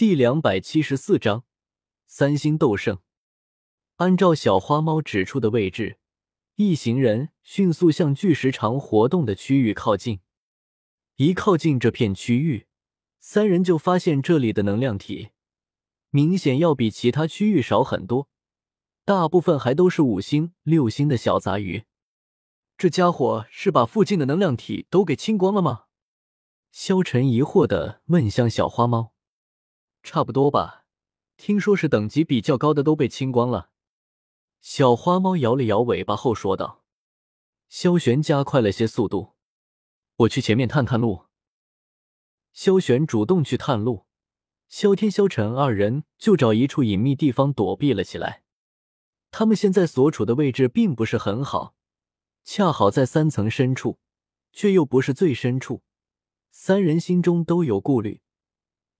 第两百七十四章三星斗圣。按照小花猫指出的位置，一行人迅速向巨石场活动的区域靠近。一靠近这片区域，三人就发现这里的能量体明显要比其他区域少很多，大部分还都是五星、六星的小杂鱼。这家伙是把附近的能量体都给清光了吗？萧晨疑惑的问向小花猫。差不多吧，听说是等级比较高的都被清光了。小花猫摇了摇尾巴后说道。萧玄加快了些速度，我去前面探探路。萧玄主动去探路，萧天、萧晨二人就找一处隐秘地方躲避了起来。他们现在所处的位置并不是很好，恰好在三层深处，却又不是最深处，三人心中都有顾虑。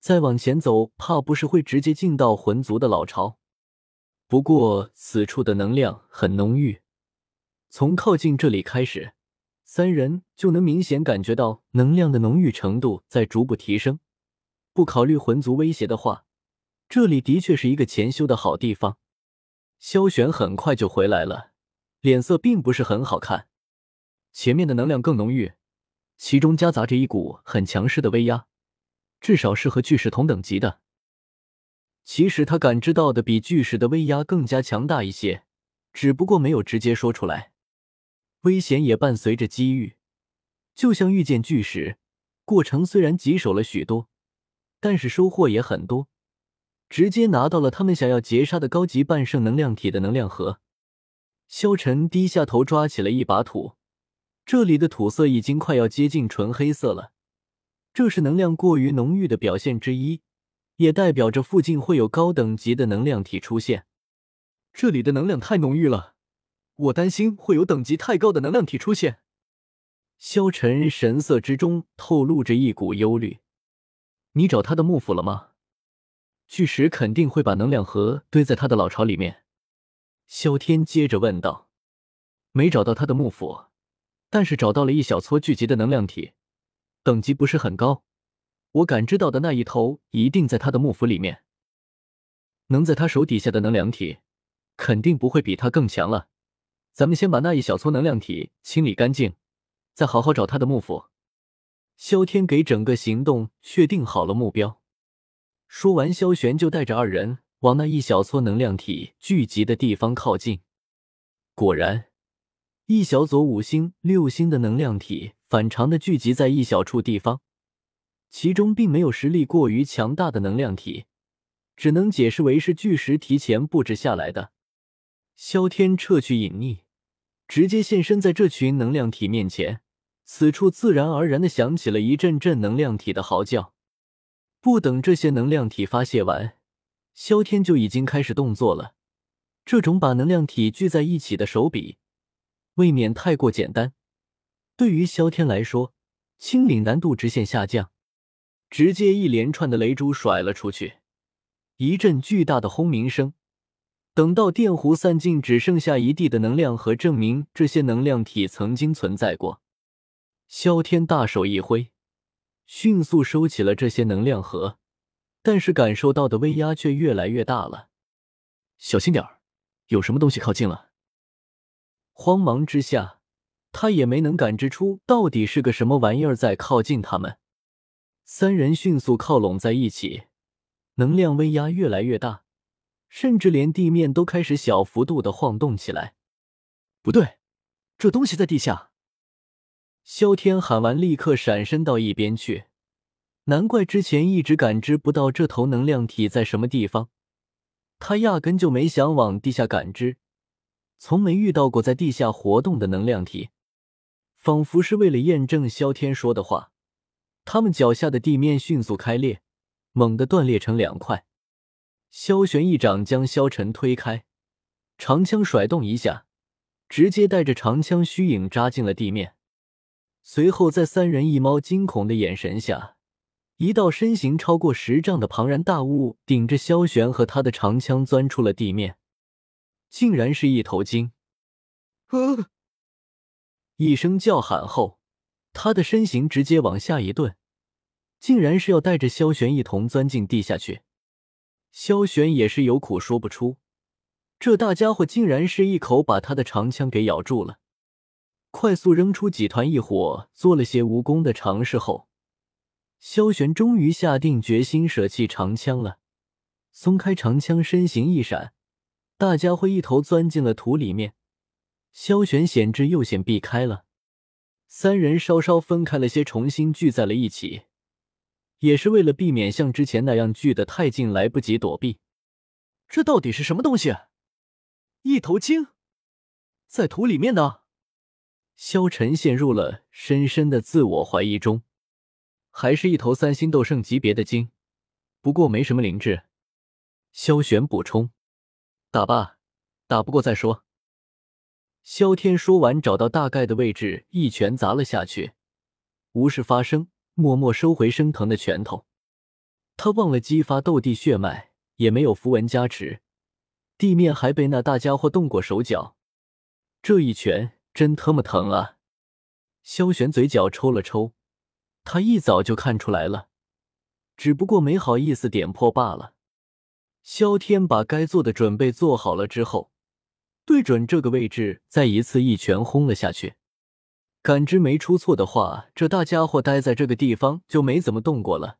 再往前走，怕不是会直接进到魂族的老巢。不过此处的能量很浓郁，从靠近这里开始，三人就能明显感觉到能量的浓郁程度在逐步提升。不考虑魂族威胁的话，这里的确是一个潜修的好地方。萧玄很快就回来了，脸色并不是很好看。前面的能量更浓郁，其中夹杂着一股很强势的威压。至少是和巨石同等级的。其实他感知到的比巨石的威压更加强大一些，只不过没有直接说出来。危险也伴随着机遇，就像遇见巨石，过程虽然棘手了许多，但是收获也很多，直接拿到了他们想要截杀的高级半圣能量体的能量核。萧晨低下头抓起了一把土，这里的土色已经快要接近纯黑色了。这是能量过于浓郁的表现之一，也代表着附近会有高等级的能量体出现。这里的能量太浓郁了，我担心会有等级太高的能量体出现。萧晨神色之中透露着一股忧虑。你找他的幕府了吗？巨石肯定会把能量核堆在他的老巢里面。萧天接着问道。没找到他的幕府，但是找到了一小撮聚集的能量体。等级不是很高，我感知到的那一头一定在他的幕府里面。能在他手底下的能量体，肯定不会比他更强了。咱们先把那一小撮能量体清理干净，再好好找他的幕府。萧天给整个行动确定好了目标。说完，萧玄就带着二人往那一小撮能量体聚集的地方靠近。果然，一小撮五星、六星的能量体。反常的聚集在一小处地方，其中并没有实力过于强大的能量体，只能解释为是巨石提前布置下来的。萧天撤去隐匿，直接现身在这群能量体面前，此处自然而然的响起了一阵阵能量体的嚎叫。不等这些能量体发泄完，萧天就已经开始动作了。这种把能量体聚在一起的手笔，未免太过简单。对于萧天来说，清理难度直线下降，直接一连串的雷珠甩了出去，一阵巨大的轰鸣声。等到电弧散尽，只剩下一地的能量和证明这些能量体曾经存在过。萧天大手一挥，迅速收起了这些能量核，但是感受到的威压却越来越大了。小心点儿，有什么东西靠近了。慌忙之下。他也没能感知出到底是个什么玩意儿在靠近他们。三人迅速靠拢在一起，能量威压越来越大，甚至连地面都开始小幅度的晃动起来。不对，这东西在地下！萧天喊完，立刻闪身到一边去。难怪之前一直感知不到这头能量体在什么地方，他压根就没想往地下感知，从没遇到过在地下活动的能量体。仿佛是为了验证萧天说的话，他们脚下的地面迅速开裂，猛地断裂成两块。萧玄一掌将萧晨推开，长枪甩动一下，直接带着长枪虚影扎进了地面。随后，在三人一猫惊恐的眼神下，一道身形超过十丈的庞然大物顶着萧玄和他的长枪钻出了地面，竟然是一头鲸！呃。一声叫喊后，他的身形直接往下一顿，竟然是要带着萧玄一同钻进地下去。萧玄也是有苦说不出，这大家伙竟然是一口把他的长枪给咬住了。快速扔出几团异火，做了些无功的尝试后，萧玄终于下定决心舍弃长枪了。松开长枪，身形一闪，大家伙一头钻进了土里面。萧玄险之又险，避开了。三人稍稍分开了些，重新聚在了一起，也是为了避免像之前那样聚得太近，来不及躲避。这到底是什么东西？一头鲸，在土里面呢？萧晨陷入了深深的自我怀疑中。还是一头三星斗圣级别的鲸，不过没什么灵智。萧玄补充：“打吧，打不过再说。”萧天说完，找到大概的位置，一拳砸了下去。无事发生，默默收回升腾的拳头。他忘了激发斗帝血脉，也没有符文加持，地面还被那大家伙动过手脚。这一拳真他妈疼啊！萧玄嘴角抽了抽，他一早就看出来了，只不过没好意思点破罢了。萧天把该做的准备做好了之后。对准这个位置，再一次一拳轰了下去。感知没出错的话，这大家伙待在这个地方就没怎么动过了。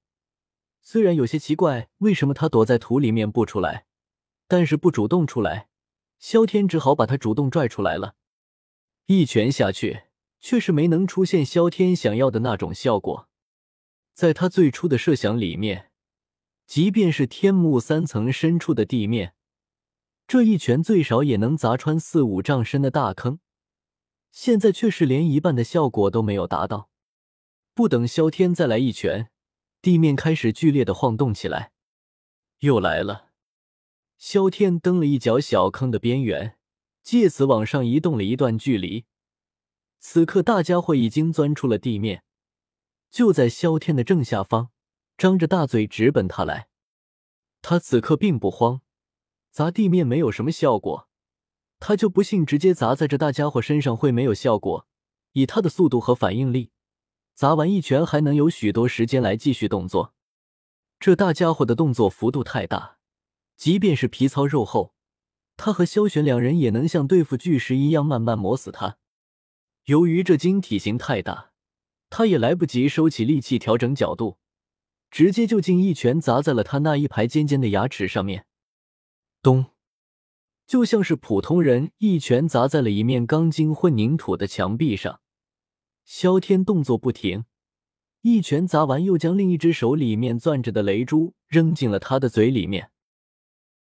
虽然有些奇怪，为什么他躲在土里面不出来，但是不主动出来，萧天只好把他主动拽出来了。一拳下去，却是没能出现萧天想要的那种效果。在他最初的设想里面，即便是天幕三层深处的地面。这一拳最少也能砸穿四五丈深的大坑，现在却是连一半的效果都没有达到。不等萧天再来一拳，地面开始剧烈的晃动起来。又来了，萧天蹬了一脚小坑的边缘，借此往上移动了一段距离。此刻大家伙已经钻出了地面，就在萧天的正下方，张着大嘴直奔他来。他此刻并不慌。砸地面没有什么效果，他就不信直接砸在这大家伙身上会没有效果。以他的速度和反应力，砸完一拳还能有许多时间来继续动作。这大家伙的动作幅度太大，即便是皮糙肉厚，他和萧玄两人也能像对付巨石一样慢慢磨死他。由于这鲸体型太大，他也来不及收起力气调整角度，直接就近一拳砸在了他那一排尖尖的牙齿上面。咚！就像是普通人一拳砸在了一面钢筋混凝土的墙壁上。萧天动作不停，一拳砸完，又将另一只手里面攥着的雷珠扔进了他的嘴里面。